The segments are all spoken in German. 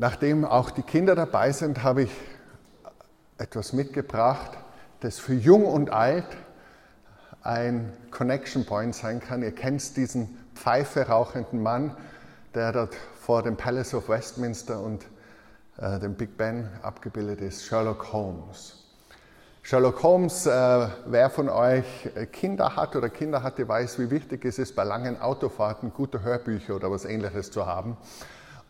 Nachdem auch die Kinder dabei sind, habe ich etwas mitgebracht, das für jung und alt ein Connection Point sein kann. Ihr kennt diesen Pfeife rauchenden Mann, der dort vor dem Palace of Westminster und äh, dem Big Ben abgebildet ist, Sherlock Holmes. Sherlock Holmes, äh, wer von euch Kinder hat oder Kinder hatte, weiß, wie wichtig es ist, bei langen Autofahrten gute Hörbücher oder was ähnliches zu haben.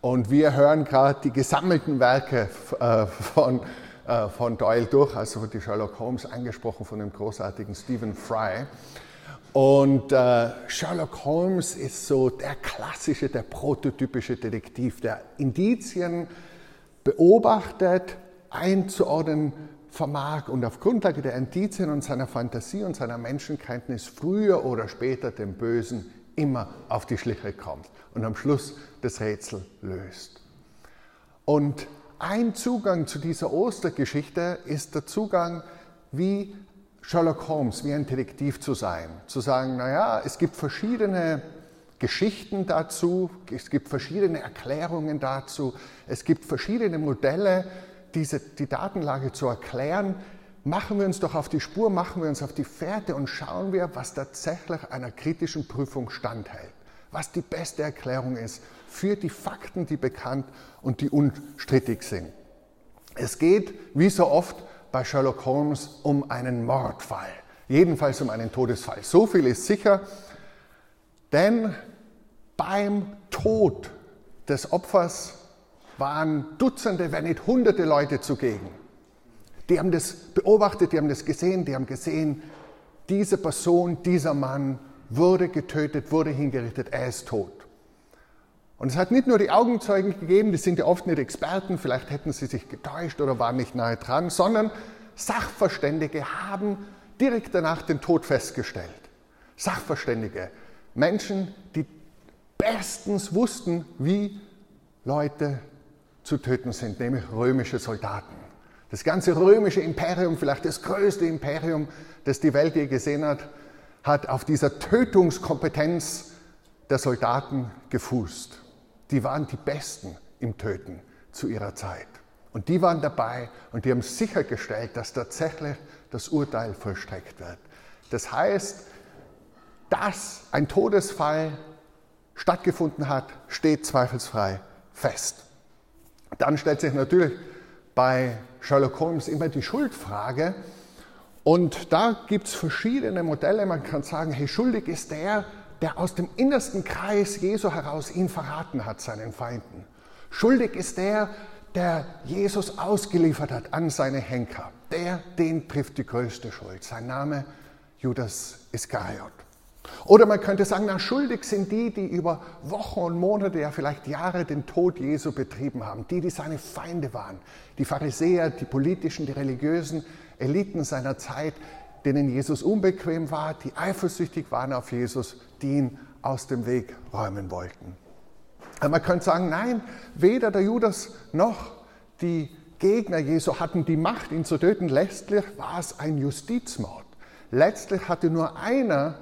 Und wir hören gerade die gesammelten Werke äh, von, äh, von Doyle durch, also die Sherlock Holmes, angesprochen von dem großartigen Stephen Fry. Und äh, Sherlock Holmes ist so der klassische, der prototypische Detektiv, der Indizien beobachtet, einzuordnen vermag und auf Grundlage der Indizien und seiner Fantasie und seiner Menschenkenntnis früher oder später dem Bösen immer auf die Schliche kommt und am Schluss das Rätsel löst. Und ein Zugang zu dieser Ostergeschichte ist der Zugang, wie Sherlock Holmes, wie ein Detektiv zu sein. Zu sagen, naja, es gibt verschiedene Geschichten dazu, es gibt verschiedene Erklärungen dazu, es gibt verschiedene Modelle, diese, die Datenlage zu erklären. Machen wir uns doch auf die Spur, machen wir uns auf die Fährte und schauen wir, was tatsächlich einer kritischen Prüfung standhält. Was die beste Erklärung ist für die Fakten, die bekannt und die unstrittig sind. Es geht, wie so oft bei Sherlock Holmes, um einen Mordfall. Jedenfalls um einen Todesfall. So viel ist sicher, denn beim Tod des Opfers waren Dutzende, wenn nicht Hunderte Leute zugegen. Die haben das beobachtet, die haben das gesehen, die haben gesehen, diese Person, dieser Mann wurde getötet, wurde hingerichtet, er ist tot. Und es hat nicht nur die Augenzeugen gegeben, die sind ja oft nicht Experten, vielleicht hätten sie sich getäuscht oder waren nicht nahe dran, sondern Sachverständige haben direkt danach den Tod festgestellt. Sachverständige, Menschen, die bestens wussten, wie Leute zu töten sind, nämlich römische Soldaten. Das ganze römische Imperium, vielleicht das größte Imperium, das die Welt je gesehen hat, hat auf dieser Tötungskompetenz der Soldaten gefußt. Die waren die Besten im Töten zu ihrer Zeit. Und die waren dabei und die haben sichergestellt, dass tatsächlich das Urteil vollstreckt wird. Das heißt, dass ein Todesfall stattgefunden hat, steht zweifelsfrei fest. Dann stellt sich natürlich bei Sherlock Holmes immer die Schuldfrage. Und da gibt es verschiedene Modelle. Man kann sagen, hey, schuldig ist der, der aus dem innersten Kreis Jesu heraus ihn verraten hat, seinen Feinden. Schuldig ist der, der Jesus ausgeliefert hat an seine Henker. Der, den trifft die größte Schuld. Sein Name Judas Iskariot. Oder man könnte sagen, na, schuldig sind die, die über Wochen und Monate, ja vielleicht Jahre den Tod Jesu betrieben haben, die, die seine Feinde waren, die Pharisäer, die politischen, die religiösen Eliten seiner Zeit, denen Jesus unbequem war, die eifersüchtig waren auf Jesus, die ihn aus dem Weg räumen wollten. Aber man könnte sagen, nein, weder der Judas noch die Gegner Jesu hatten die Macht, ihn zu töten. Letztlich war es ein Justizmord. Letztlich hatte nur einer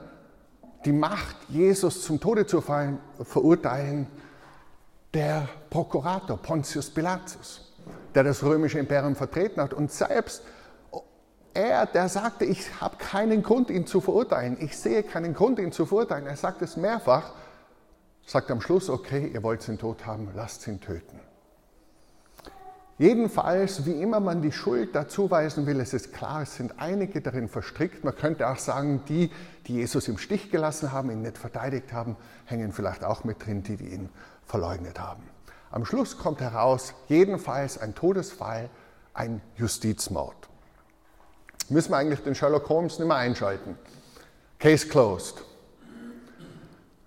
die Macht, Jesus zum Tode zu verurteilen, der Prokurator Pontius Pilatus, der das römische Imperium vertreten hat. Und selbst er, der sagte, ich habe keinen Grund, ihn zu verurteilen. Ich sehe keinen Grund, ihn zu verurteilen. Er sagt es mehrfach, sagt am Schluss, okay, ihr wollt ihn tot haben, lasst ihn töten. Jedenfalls, wie immer man die Schuld dazuweisen will, es ist klar, es sind einige darin verstrickt. Man könnte auch sagen, die, die Jesus im Stich gelassen haben, ihn nicht verteidigt haben, hängen vielleicht auch mit drin, die, die ihn verleugnet haben. Am Schluss kommt heraus, jedenfalls ein Todesfall, ein Justizmord. Müssen wir eigentlich den Sherlock Holmes nicht mehr einschalten. Case closed.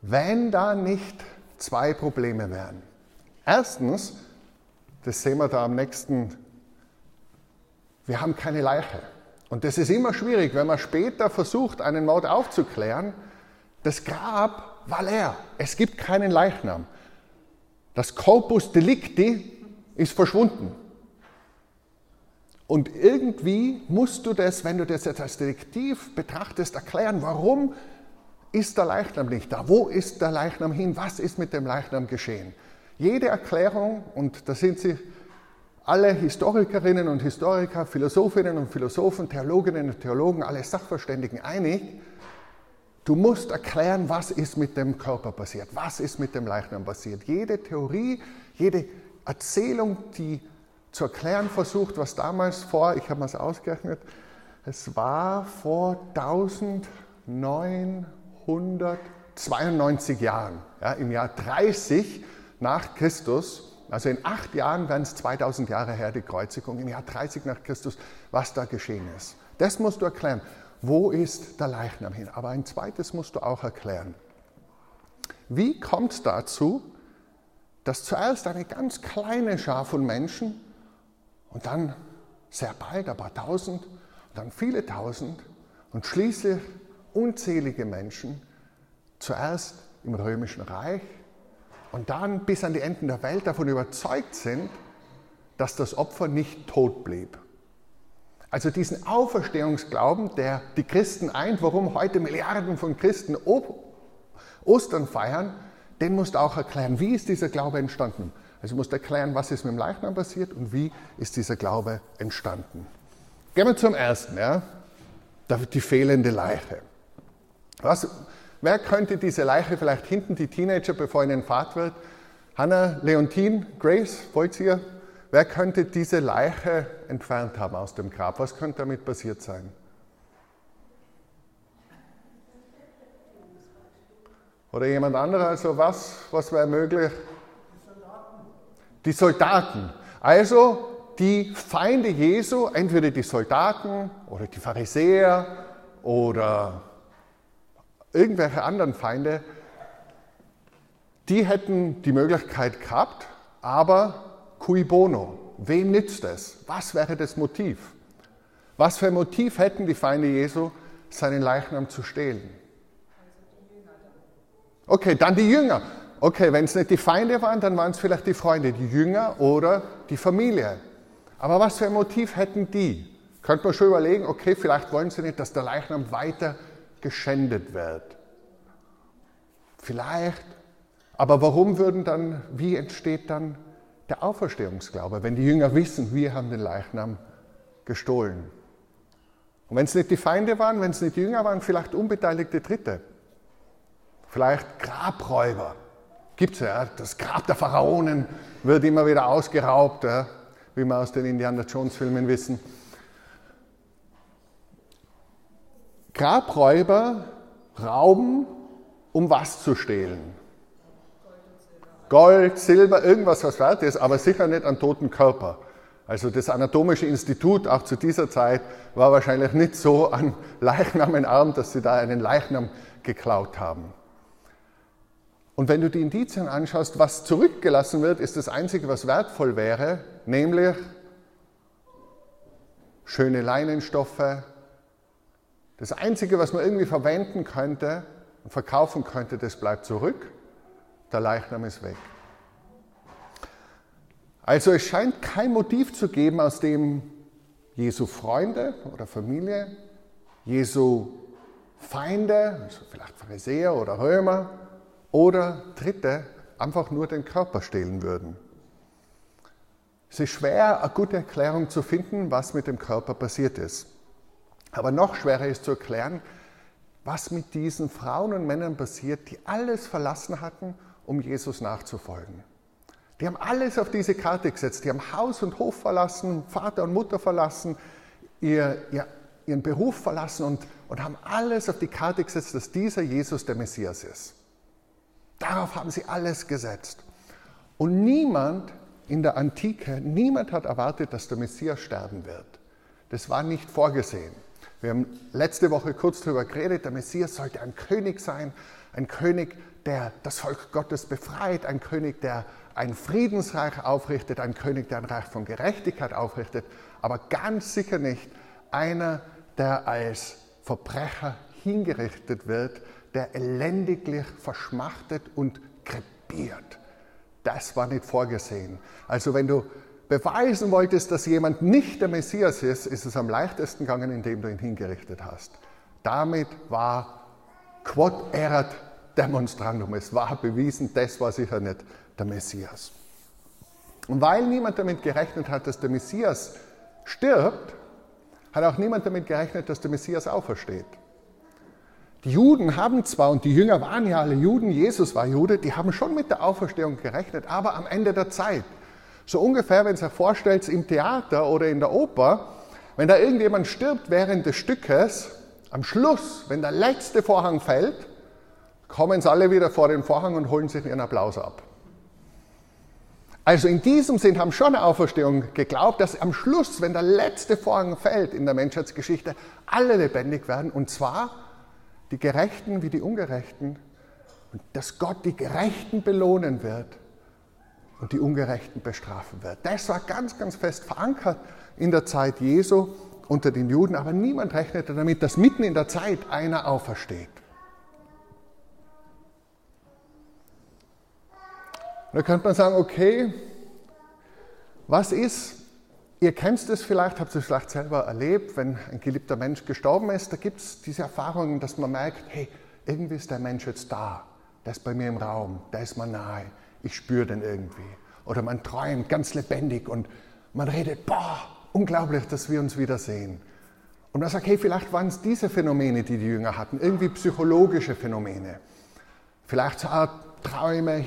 Wenn da nicht zwei Probleme wären. Erstens, das sehen wir da am nächsten, wir haben keine Leiche. Und das ist immer schwierig, wenn man später versucht, einen Mord aufzuklären. Das Grab war leer. Es gibt keinen Leichnam. Das Corpus Delicti ist verschwunden. Und irgendwie musst du das, wenn du das jetzt als Detektiv betrachtest, erklären, warum ist der Leichnam nicht da? Wo ist der Leichnam hin? Was ist mit dem Leichnam geschehen? Jede Erklärung, und da sind sich alle Historikerinnen und Historiker, Philosophinnen und Philosophen, Theologinnen und Theologen, alle Sachverständigen einig, du musst erklären, was ist mit dem Körper passiert, was ist mit dem Leichnam passiert. Jede Theorie, jede Erzählung, die zu erklären versucht, was damals vor, ich habe mal es ausgerechnet, es war vor 1992 Jahren, ja, im Jahr 30 nach Christus, also in acht Jahren werden es 2000 Jahre her, die Kreuzigung, im Jahr 30 nach Christus, was da geschehen ist. Das musst du erklären. Wo ist der Leichnam hin? Aber ein zweites musst du auch erklären. Wie kommt es dazu, dass zuerst eine ganz kleine Schar von Menschen und dann sehr bald ein paar tausend dann viele tausend und schließlich unzählige Menschen zuerst im römischen Reich und dann bis an die Enden der Welt davon überzeugt sind, dass das Opfer nicht tot blieb. Also diesen Auferstehungsglauben, der die Christen eint, warum heute Milliarden von Christen Ostern feiern, den musst du auch erklären. Wie ist dieser Glaube entstanden? Also du musst erklären, was ist mit dem Leichnam passiert und wie ist dieser Glaube entstanden. Gehen wir zum ersten, ja? die fehlende Leiche. Was, wer könnte diese Leiche vielleicht hinten, die Teenager, bevor ihnen Fahrt wird? Hannah, Leontine, Grace, wollt ihr? Wer könnte diese Leiche entfernt haben aus dem Grab? Was könnte damit passiert sein? Oder jemand anderer? Also was, was wäre möglich? Die Soldaten. Also die Feinde Jesu, entweder die Soldaten oder die Pharisäer oder irgendwelche anderen Feinde, die hätten die Möglichkeit gehabt, aber cui bono? Wem nützt es? Was wäre das Motiv? Was für ein Motiv hätten die Feinde Jesu, seinen Leichnam zu stehlen? Okay, dann die Jünger. Okay, wenn es nicht die Feinde waren, dann waren es vielleicht die Freunde, die Jünger oder die Familie. Aber was für ein Motiv hätten die? Könnte man schon überlegen, okay, vielleicht wollen sie nicht, dass der Leichnam weiter geschändet wird. Vielleicht. Aber warum würden dann, wie entsteht dann der Auferstehungsglaube, wenn die Jünger wissen, wir haben den Leichnam gestohlen? Und wenn es nicht die Feinde waren, wenn es nicht die Jünger waren, vielleicht unbeteiligte Dritte. Vielleicht Grabräuber. Gibt es ja, das Grab der Pharaonen wird immer wieder ausgeraubt, ja, wie wir aus den Indiana Jones Filmen wissen. Grabräuber rauben, um was zu stehlen? Gold, Silber, irgendwas, was wert ist, aber sicher nicht an toten Körper. Also das Anatomische Institut auch zu dieser Zeit war wahrscheinlich nicht so an Leichnamen arm, dass sie da einen Leichnam geklaut haben. Und wenn du die Indizien anschaust, was zurückgelassen wird, ist das Einzige, was wertvoll wäre, nämlich schöne Leinenstoffe. Das Einzige, was man irgendwie verwenden könnte und verkaufen könnte, das bleibt zurück. Der Leichnam ist weg. Also es scheint kein Motiv zu geben, aus dem Jesu Freunde oder Familie, Jesu Feinde, also vielleicht Pharisäer oder Römer, oder Dritte einfach nur den Körper stehlen würden. Es ist schwer, eine gute Erklärung zu finden, was mit dem Körper passiert ist. Aber noch schwerer ist zu erklären, was mit diesen Frauen und Männern passiert, die alles verlassen hatten, um Jesus nachzufolgen. Die haben alles auf diese Karte gesetzt. Die haben Haus und Hof verlassen, Vater und Mutter verlassen, ihr, ihr, ihren Beruf verlassen und, und haben alles auf die Karte gesetzt, dass dieser Jesus der Messias ist. Darauf haben sie alles gesetzt. Und niemand in der Antike, niemand hat erwartet, dass der Messias sterben wird. Das war nicht vorgesehen. Wir haben letzte Woche kurz darüber geredet, der Messias sollte ein König sein, ein König, der das Volk Gottes befreit, ein König, der ein Friedensreich aufrichtet, ein König, der ein Reich von Gerechtigkeit aufrichtet, aber ganz sicher nicht einer, der als Verbrecher hingerichtet wird, der elendiglich verschmachtet und krepiert. Das war nicht vorgesehen. Also wenn du beweisen wolltest, dass jemand nicht der Messias ist, ist es am leichtesten gegangen, indem du ihn hingerichtet hast. Damit war quod erat demonstrandum. Es war bewiesen, das war sicher nicht der Messias. Und weil niemand damit gerechnet hat, dass der Messias stirbt, hat auch niemand damit gerechnet, dass der Messias aufersteht. Die Juden haben zwar, und die Jünger waren ja alle Juden, Jesus war Jude, die haben schon mit der Auferstehung gerechnet, aber am Ende der Zeit. So ungefähr, wenn ihr euch vorstellt, im Theater oder in der Oper, wenn da irgendjemand stirbt während des Stückes, am Schluss, wenn der letzte Vorhang fällt, kommen sie alle wieder vor den Vorhang und holen sich ihren Applaus ab. Also in diesem Sinn haben schon eine Auferstehung geglaubt, dass am Schluss, wenn der letzte Vorhang fällt in der Menschheitsgeschichte, alle lebendig werden und zwar die Gerechten wie die Ungerechten und dass Gott die Gerechten belohnen wird und die Ungerechten bestrafen wird. Das war ganz, ganz fest verankert in der Zeit Jesu unter den Juden, aber niemand rechnete damit, dass mitten in der Zeit einer aufersteht. da könnte man sagen, okay, was ist, ihr kennt es vielleicht, habt es vielleicht selber erlebt, wenn ein geliebter Mensch gestorben ist, da gibt es diese Erfahrungen, dass man merkt, hey, irgendwie ist der Mensch jetzt da, der ist bei mir im Raum, der ist mir nahe, ich spüre den irgendwie. Oder man träumt ganz lebendig und man redet, boah, unglaublich, dass wir uns wiedersehen. Und man sagt, hey, vielleicht waren es diese Phänomene, die die Jünger hatten, irgendwie psychologische Phänomene. Vielleicht so Art Träume,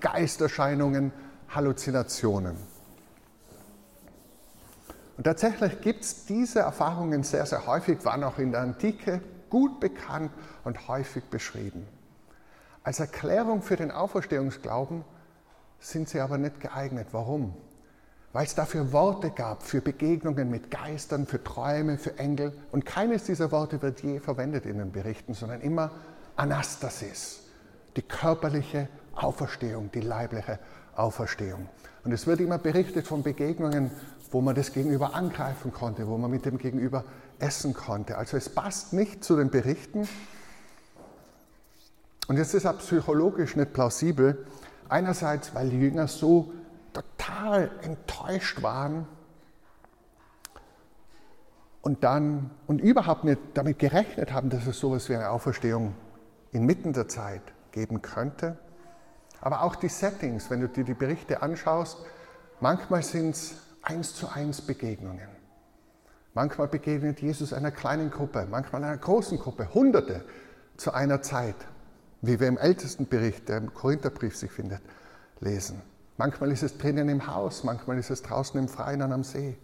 Geisterscheinungen, Halluzinationen. Und tatsächlich gibt es diese Erfahrungen sehr, sehr häufig, waren auch in der Antike gut bekannt und häufig beschrieben. Als Erklärung für den Auferstehungsglauben sind sie aber nicht geeignet. Warum? Weil es dafür Worte gab, für Begegnungen mit Geistern, für Träume, für Engel. Und keines dieser Worte wird je verwendet in den Berichten, sondern immer Anastasis, die körperliche Auferstehung, die leibliche Auferstehung. Und es wird immer berichtet von Begegnungen, wo man das Gegenüber angreifen konnte, wo man mit dem Gegenüber essen konnte. Also es passt nicht zu den Berichten. Und es ist auch psychologisch nicht plausibel. Einerseits, weil die Jünger so total enttäuscht waren und dann und überhaupt nicht damit gerechnet haben, dass es sowas wie eine Auferstehung inmitten der Zeit geben könnte. Aber auch die Settings, wenn du dir die Berichte anschaust, manchmal sind es eins zu eins Begegnungen. Manchmal begegnet Jesus einer kleinen Gruppe, manchmal einer großen Gruppe, Hunderte zu einer Zeit, wie wir im ältesten Bericht, der im Korintherbrief sich findet, lesen. Manchmal ist es drinnen im Haus, manchmal ist es draußen im Freien am See,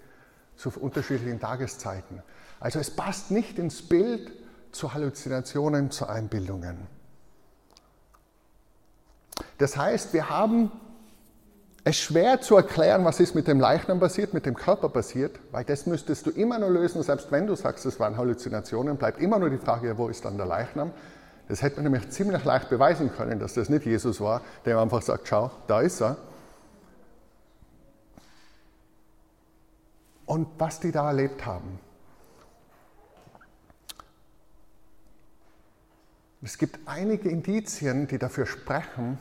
zu unterschiedlichen Tageszeiten. Also es passt nicht ins Bild zu Halluzinationen, zu Einbildungen. Das heißt, wir haben es schwer zu erklären, was ist mit dem Leichnam passiert, mit dem Körper passiert, weil das müsstest du immer nur lösen, selbst wenn du sagst, es waren Halluzinationen, bleibt immer nur die Frage, wo ist dann der Leichnam? Das hätte man nämlich ziemlich leicht beweisen können, dass das nicht Jesus war, der einfach sagt, schau, da ist er. Und was die da erlebt haben. Es gibt einige Indizien, die dafür sprechen,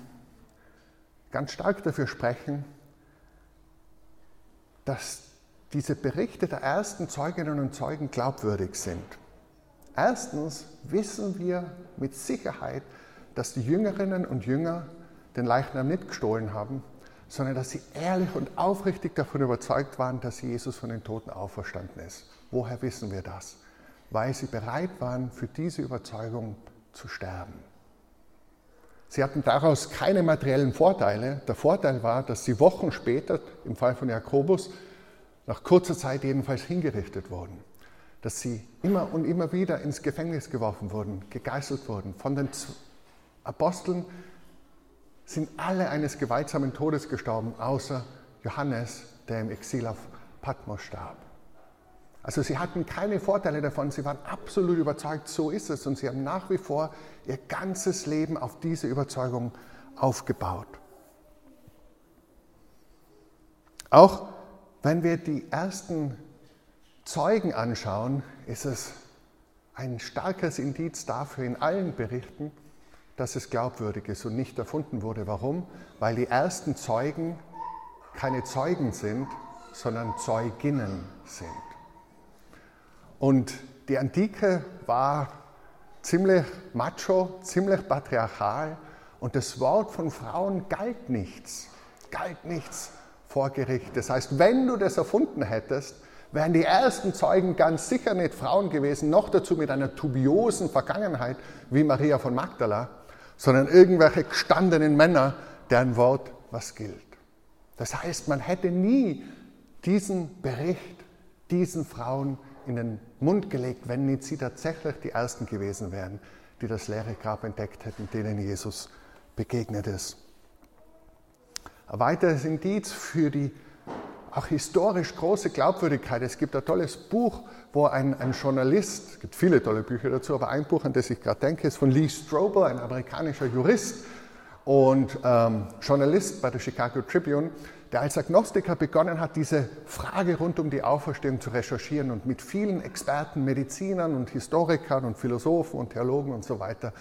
ganz stark dafür sprechen, dass diese Berichte der ersten Zeuginnen und Zeugen glaubwürdig sind. Erstens wissen wir mit Sicherheit, dass die Jüngerinnen und Jünger den Leichnam nicht gestohlen haben, sondern dass sie ehrlich und aufrichtig davon überzeugt waren, dass Jesus von den Toten auferstanden ist. Woher wissen wir das? Weil sie bereit waren, für diese Überzeugung zu sterben. Sie hatten daraus keine materiellen Vorteile. Der Vorteil war, dass sie Wochen später, im Fall von Jakobus, nach kurzer Zeit jedenfalls hingerichtet wurden. Dass sie immer und immer wieder ins Gefängnis geworfen wurden, gegeißelt wurden. Von den Aposteln sind alle eines gewaltsamen Todes gestorben, außer Johannes, der im Exil auf Patmos starb. Also sie hatten keine Vorteile davon, sie waren absolut überzeugt, so ist es und sie haben nach wie vor ihr ganzes Leben auf diese Überzeugung aufgebaut. Auch wenn wir die ersten Zeugen anschauen, ist es ein starkes Indiz dafür in allen Berichten, dass es glaubwürdig ist und nicht erfunden wurde. Warum? Weil die ersten Zeugen keine Zeugen sind, sondern Zeuginnen sind. Und die Antike war ziemlich macho, ziemlich patriarchal Und das Wort von Frauen galt nichts, galt nichts vor Gericht. Das heißt, wenn du das erfunden hättest, wären die ersten Zeugen ganz sicher nicht Frauen gewesen, noch dazu mit einer dubiosen Vergangenheit wie Maria von Magdala, sondern irgendwelche gestandenen Männer, deren Wort was gilt. Das heißt, man hätte nie diesen Bericht diesen Frauen in den Mund gelegt, wenn nicht sie tatsächlich die Ersten gewesen wären, die das leere Grab entdeckt hätten, denen Jesus begegnet ist. Ein weiteres Indiz für die auch historisch große Glaubwürdigkeit. Es gibt ein tolles Buch, wo ein, ein, Journalist, es gibt viele tolle Bücher dazu, aber ein Buch, an das ich gerade denke, ist von Lee Strobel, ein amerikanischer Jurist und ähm, Journalist bei der Chicago Tribune, der als Agnostiker begonnen hat, diese Frage rund um die Auferstehung zu recherchieren und mit vielen Experten, Medizinern und Historikern und Philosophen und Theologen und so weiter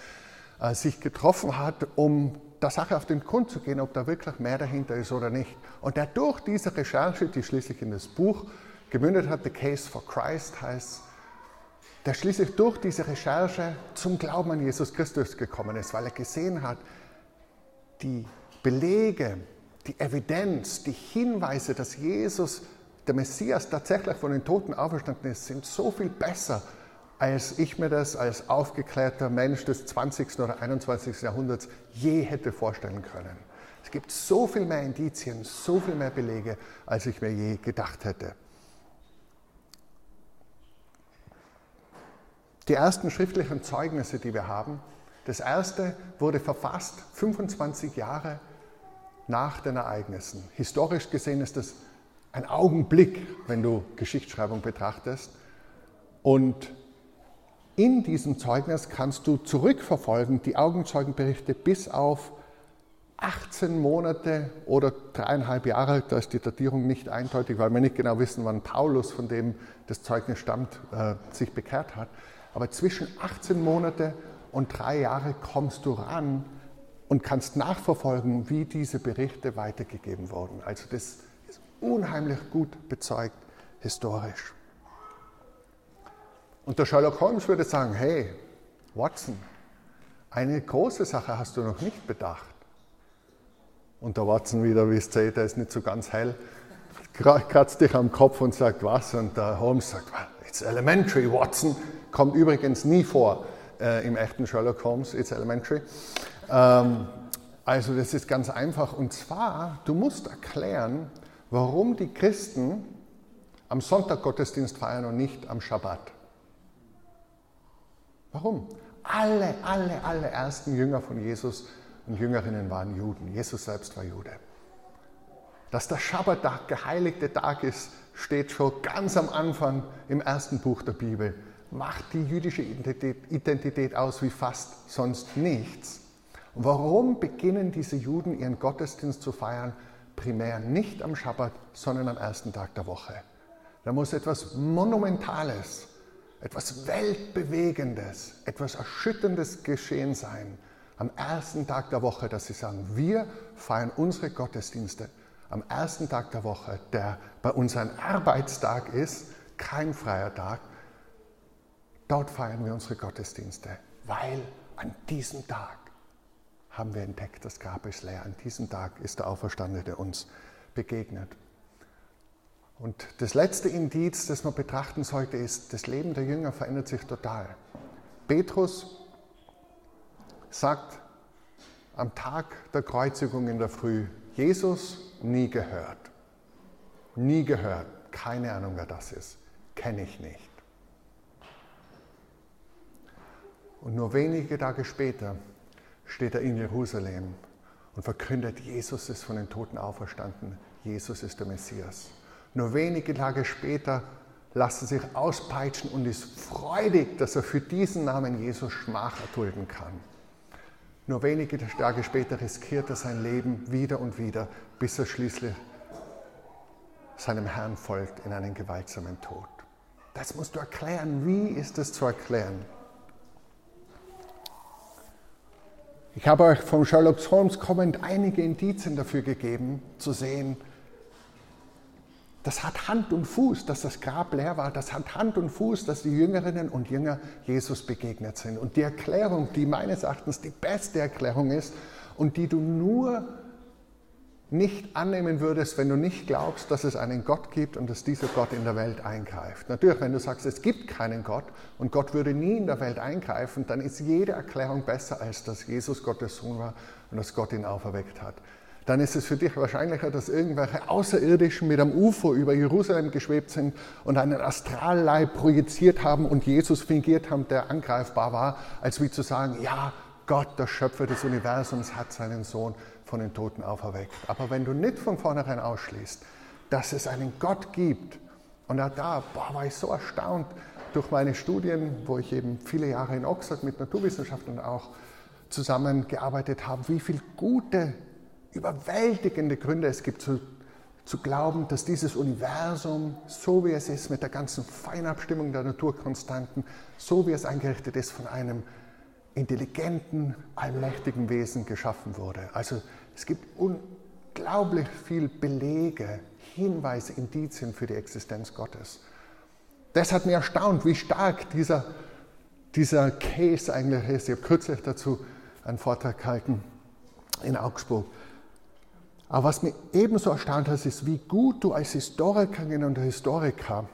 äh, sich getroffen hat, um der Sache auf den Grund zu gehen, ob da wirklich mehr dahinter ist oder nicht. Und der durch diese Recherche, die schließlich in das Buch gemündet hat, The Case for Christ heißt, der schließlich durch diese Recherche zum Glauben an Jesus Christus gekommen ist, weil er gesehen hat, die Belege, die Evidenz, die Hinweise, dass Jesus, der Messias, tatsächlich von den Toten auferstanden ist, sind so viel besser, als ich mir das als aufgeklärter Mensch des 20. oder 21. Jahrhunderts je hätte vorstellen können. Es gibt so viel mehr Indizien, so viel mehr Belege, als ich mir je gedacht hätte. Die ersten schriftlichen Zeugnisse, die wir haben, das erste wurde verfasst 25 Jahre nach den Ereignissen. Historisch gesehen ist das ein Augenblick, wenn du Geschichtsschreibung betrachtest. Und in diesem Zeugnis kannst du zurückverfolgen, die Augenzeugenberichte bis auf 18 Monate oder dreieinhalb Jahre, da ist die Datierung nicht eindeutig, weil wir nicht genau wissen, wann Paulus, von dem das Zeugnis stammt, äh, sich bekehrt hat. Aber zwischen 18 Monate und drei Jahre kommst du ran und kannst nachverfolgen, wie diese Berichte weitergegeben wurden. Also das ist unheimlich gut bezeugt historisch. Und der Sherlock Holmes würde sagen, hey, Watson, eine große Sache hast du noch nicht bedacht. Und der Watson wieder, wie es seht, der ist nicht so ganz hell, kratzt dich am Kopf und sagt, was? Und der Holmes sagt, it's elementary, Watson. Kommt übrigens nie vor äh, im echten Sherlock Holmes, it's elementary. Ähm, also das ist ganz einfach. Und zwar, du musst erklären, warum die Christen am Sonntag Gottesdienst feiern und nicht am Schabbat. Warum? Alle, alle, alle ersten Jünger von Jesus und Jüngerinnen waren Juden. Jesus selbst war Jude. Dass der Schabbat der geheiligte Tag ist, steht schon ganz am Anfang im ersten Buch der Bibel. Macht die jüdische Identität, aus wie fast sonst nichts. Warum beginnen diese Juden ihren Gottesdienst zu feiern? Primär nicht am Schabbat, sondern am ersten Tag der Woche. Da muss etwas Monumentales etwas Weltbewegendes, etwas Erschütterndes geschehen sein am ersten Tag der Woche, dass sie sagen, wir feiern unsere Gottesdienste am ersten Tag der Woche, der bei uns ein Arbeitstag ist, kein freier Tag. Dort feiern wir unsere Gottesdienste, weil an diesem Tag haben wir entdeckt, das Grab ist leer. An diesem Tag ist der Auferstandene uns begegnet. Und das letzte Indiz, das man betrachten sollte, ist, das Leben der Jünger verändert sich total. Petrus sagt am Tag der Kreuzigung in der Früh, Jesus nie gehört. Nie gehört. Keine Ahnung, wer das ist. Kenne ich nicht. Und nur wenige Tage später steht er in Jerusalem und verkündet, Jesus ist von den Toten auferstanden. Jesus ist der Messias. Nur wenige Tage später lässt er sich auspeitschen und ist freudig, dass er für diesen Namen Jesus Schmach erdulden kann. Nur wenige Tage später riskiert er sein Leben wieder und wieder, bis er schließlich seinem Herrn folgt in einen gewaltsamen Tod. Das musst du erklären. Wie ist das zu erklären? Ich habe euch vom Sherlock Holmes kommend einige Indizien dafür gegeben, zu sehen, das hat Hand und Fuß, dass das Grab leer war. Das hat Hand und Fuß, dass die Jüngerinnen und Jünger Jesus begegnet sind. Und die Erklärung, die meines Erachtens die beste Erklärung ist und die du nur nicht annehmen würdest, wenn du nicht glaubst, dass es einen Gott gibt und dass dieser Gott in der Welt eingreift. Natürlich, wenn du sagst, es gibt keinen Gott und Gott würde nie in der Welt eingreifen, dann ist jede Erklärung besser, als dass Jesus Gottes Sohn war und dass Gott ihn auferweckt hat. Dann ist es für dich wahrscheinlicher, dass irgendwelche Außerirdischen mit einem UFO über Jerusalem geschwebt sind und einen Astralleib projiziert haben und Jesus fingiert haben, der angreifbar war, als wie zu sagen, ja, Gott, der Schöpfer des Universums, hat seinen Sohn von den Toten auferweckt. Aber wenn du nicht von vornherein ausschließt, dass es einen Gott gibt, und da, da boah, war ich so erstaunt durch meine Studien, wo ich eben viele Jahre in Oxford mit Naturwissenschaftlern auch zusammengearbeitet habe, wie viele gute, überwältigende Gründe es gibt zu, zu glauben, dass dieses Universum, so wie es ist, mit der ganzen Feinabstimmung der Naturkonstanten, so wie es eingerichtet ist, von einem intelligenten, allmächtigen Wesen geschaffen wurde. Also es gibt unglaublich viel Belege, Hinweise, Indizien für die Existenz Gottes. Das hat mich erstaunt, wie stark dieser, dieser Case eigentlich ist. Ich habe kürzlich dazu einen Vortrag gehalten in Augsburg. Aber was mich ebenso erstaunt hat, ist, wie gut du als Historikerin und Historiker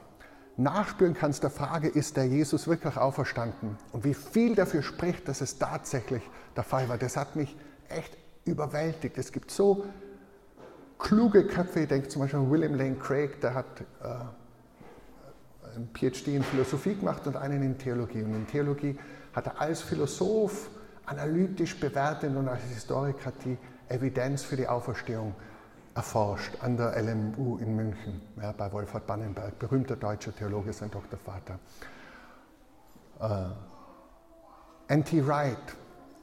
nachspüren kannst der Frage, ist der Jesus wirklich auferstanden? Und wie viel dafür spricht, dass es tatsächlich der Fall war. Das hat mich echt überwältigt. Es gibt so kluge Köpfe, ich denke zum Beispiel an William Lane Craig, der hat äh, ein PhD in Philosophie gemacht und einen in Theologie. Und in Theologie hat er als Philosoph analytisch bewertet und als Historiker die Evidenz für die Auferstehung erforscht an der LMU in München, ja, bei Wolfhard Bannenberg, berühmter deutscher Theologe, sein Doktorvater. Äh, N.T. Wright,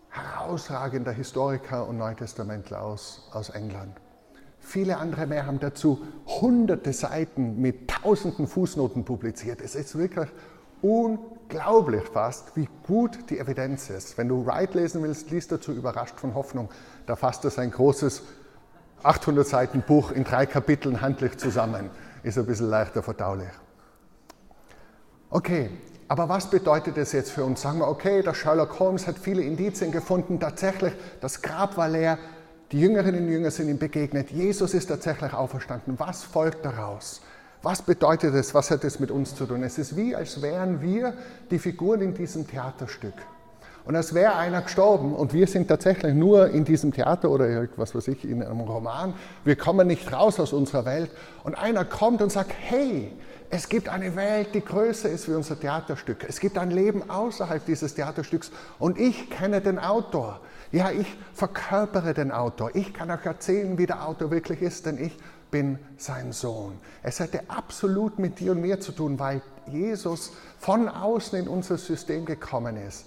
herausragender Historiker und Neutestamentler aus, aus England. Viele andere mehr haben dazu hunderte Seiten mit tausenden Fußnoten publiziert. Es ist wirklich unglaublich fast, wie gut die Evidenz ist. Wenn du Wright lesen willst, liest dazu Überrascht von Hoffnung. Da fasst er sein großes 800 Seiten Buch in drei Kapiteln handlich zusammen. Ist ein bisschen leichter verdaulich. Okay, aber was bedeutet das jetzt für uns? Sagen wir, okay, der Sherlock Holmes hat viele Indizien gefunden, tatsächlich, das Grab war leer, die Jüngerinnen und Jünger sind ihm begegnet, Jesus ist tatsächlich auferstanden. Was folgt daraus? Was bedeutet das? Was hat das mit uns zu tun? Es ist wie, als wären wir die Figuren in diesem Theaterstück. Und als wäre einer gestorben und wir sind tatsächlich nur in diesem Theater oder was weiß ich, in einem Roman. Wir kommen nicht raus aus unserer Welt. Und einer kommt und sagt, hey, es gibt eine Welt, die größer ist wie unser Theaterstück. Es gibt ein Leben außerhalb dieses Theaterstücks und ich kenne den Autor. Ja, ich verkörpere den Autor. Ich kann euch erzählen, wie der Autor wirklich ist, denn ich bin sein Sohn. Es hätte absolut mit dir und mir zu tun, weil Jesus von außen in unser System gekommen ist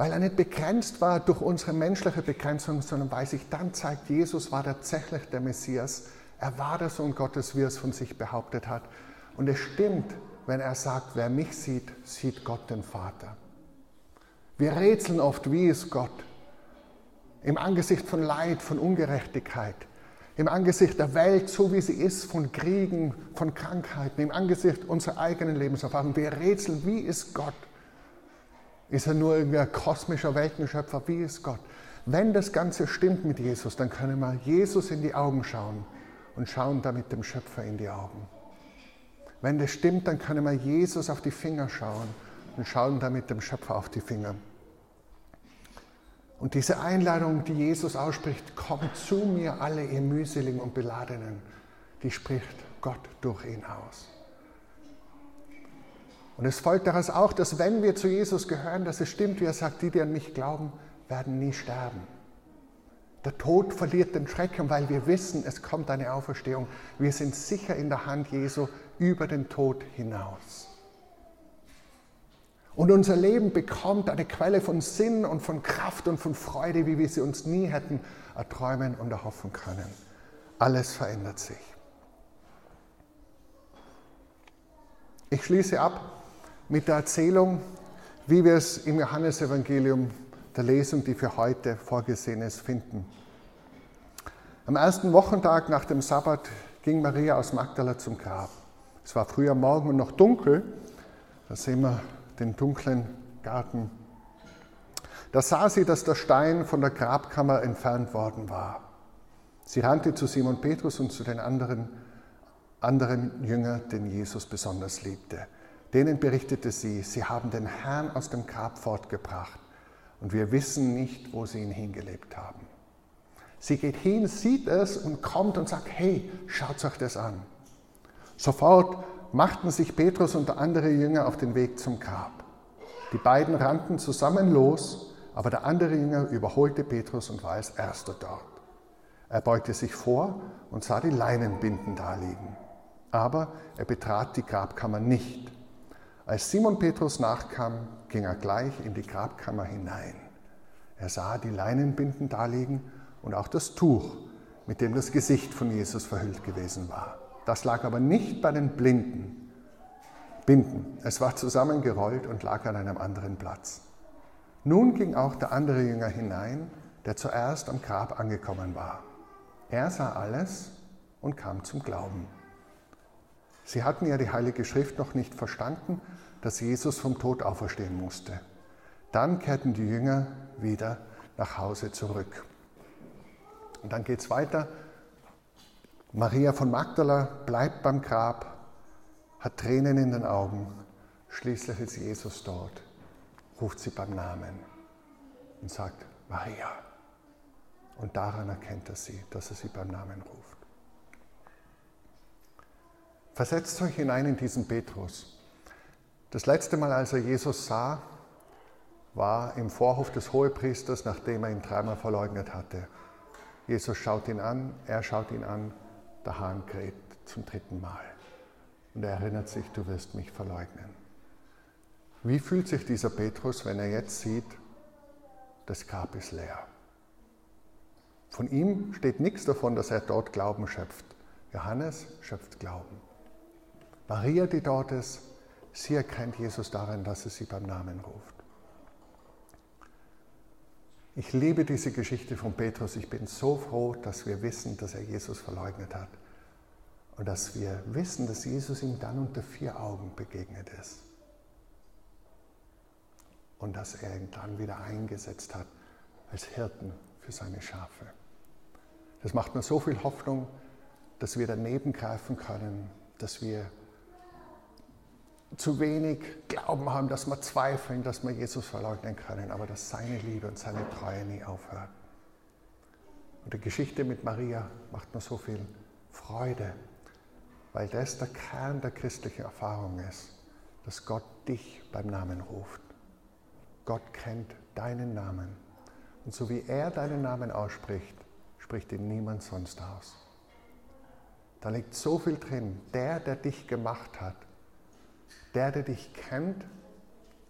weil er nicht begrenzt war durch unsere menschliche Begrenzung, sondern weil sich dann zeigt, Jesus war tatsächlich der Messias. Er war der Sohn Gottes, wie er es von sich behauptet hat. Und es stimmt, wenn er sagt, wer mich sieht, sieht Gott den Vater. Wir rätseln oft, wie ist Gott? Im Angesicht von Leid, von Ungerechtigkeit, im Angesicht der Welt, so wie sie ist, von Kriegen, von Krankheiten, im Angesicht unserer eigenen Lebenserfahrung. Wir rätseln, wie ist Gott? Ist er nur irgendwie ein kosmischer Weltenschöpfer? Wie ist Gott? Wenn das Ganze stimmt mit Jesus, dann können wir Jesus in die Augen schauen und schauen damit dem Schöpfer in die Augen. Wenn das stimmt, dann können wir Jesus auf die Finger schauen und schauen damit dem Schöpfer auf die Finger. Und diese Einladung, die Jesus ausspricht, kommt zu mir alle ihr mühseligen und beladenen, die spricht Gott durch ihn aus. Und es folgt daraus auch, dass wenn wir zu Jesus gehören, dass es stimmt, wie er sagt, die, die an mich glauben, werden nie sterben. Der Tod verliert den Schrecken, weil wir wissen, es kommt eine Auferstehung. Wir sind sicher in der Hand Jesu über den Tod hinaus. Und unser Leben bekommt eine Quelle von Sinn und von Kraft und von Freude, wie wir sie uns nie hätten erträumen und erhoffen können. Alles verändert sich. Ich schließe ab mit der Erzählung, wie wir es im Johannesevangelium der Lesung, die für heute vorgesehen ist, finden. Am ersten Wochentag nach dem Sabbat ging Maria aus Magdala zum Grab. Es war früh am Morgen und noch dunkel. Da sehen wir den dunklen Garten. Da sah sie, dass der Stein von der Grabkammer entfernt worden war. Sie rannte zu Simon Petrus und zu den anderen, anderen Jüngern, den Jesus besonders liebte. Denen berichtete sie, sie haben den Herrn aus dem Grab fortgebracht und wir wissen nicht, wo sie ihn hingelebt haben. Sie geht hin, sieht es und kommt und sagt, hey, schaut euch das an. Sofort machten sich Petrus und andere Jünger auf den Weg zum Grab. Die beiden rannten zusammen los, aber der andere Jünger überholte Petrus und war als erster dort. Er beugte sich vor und sah die Leinenbinden daliegen. Aber er betrat die Grabkammer nicht. Als Simon Petrus nachkam, ging er gleich in die Grabkammer hinein. Er sah die Leinenbinden daliegen und auch das Tuch, mit dem das Gesicht von Jesus verhüllt gewesen war. Das lag aber nicht bei den Blinden, Binden. Es war zusammengerollt und lag an einem anderen Platz. Nun ging auch der andere Jünger hinein, der zuerst am Grab angekommen war. Er sah alles und kam zum Glauben. Sie hatten ja die Heilige Schrift noch nicht verstanden, dass Jesus vom Tod auferstehen musste. Dann kehrten die Jünger wieder nach Hause zurück. Und dann geht es weiter. Maria von Magdala bleibt beim Grab, hat Tränen in den Augen. Schließlich ist Jesus dort, ruft sie beim Namen und sagt, Maria. Und daran erkennt er sie, dass er sie beim Namen ruft. Versetzt euch hinein in diesen Petrus. Das letzte Mal, als er Jesus sah, war im Vorhof des Hohepriesters, nachdem er ihn dreimal verleugnet hatte. Jesus schaut ihn an, er schaut ihn an, der Hahn kräht zum dritten Mal. Und er erinnert sich, du wirst mich verleugnen. Wie fühlt sich dieser Petrus, wenn er jetzt sieht, das Grab ist leer? Von ihm steht nichts davon, dass er dort Glauben schöpft. Johannes schöpft Glauben. Maria, die dort ist, sie erkennt Jesus darin, dass er sie beim Namen ruft. Ich liebe diese Geschichte von Petrus. Ich bin so froh, dass wir wissen, dass er Jesus verleugnet hat. Und dass wir wissen, dass Jesus ihm dann unter vier Augen begegnet ist. Und dass er ihn dann wieder eingesetzt hat als Hirten für seine Schafe. Das macht mir so viel Hoffnung, dass wir daneben greifen können, dass wir zu wenig Glauben haben, dass wir zweifeln, dass wir Jesus verleugnen können, aber dass seine Liebe und seine Treue nie aufhört. Und die Geschichte mit Maria macht mir so viel Freude, weil das der Kern der christlichen Erfahrung ist, dass Gott dich beim Namen ruft. Gott kennt deinen Namen. Und so wie er deinen Namen ausspricht, spricht ihn niemand sonst aus. Da liegt so viel drin. Der, der dich gemacht hat, der, der dich kennt,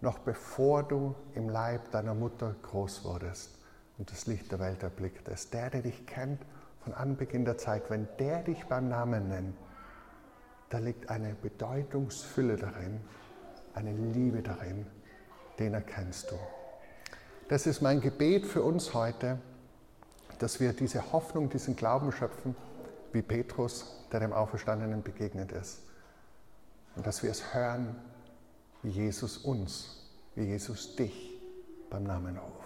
noch bevor du im Leib deiner Mutter groß wurdest und das Licht der Welt erblicktest. Der, der dich kennt von Anbeginn der Zeit, wenn der dich beim Namen nennt, da liegt eine Bedeutungsfülle darin, eine Liebe darin, den erkennst du. Das ist mein Gebet für uns heute, dass wir diese Hoffnung, diesen Glauben schöpfen, wie Petrus, der dem Auferstandenen begegnet ist. Und dass wir es hören, wie Jesus uns, wie Jesus dich beim Namen ruft.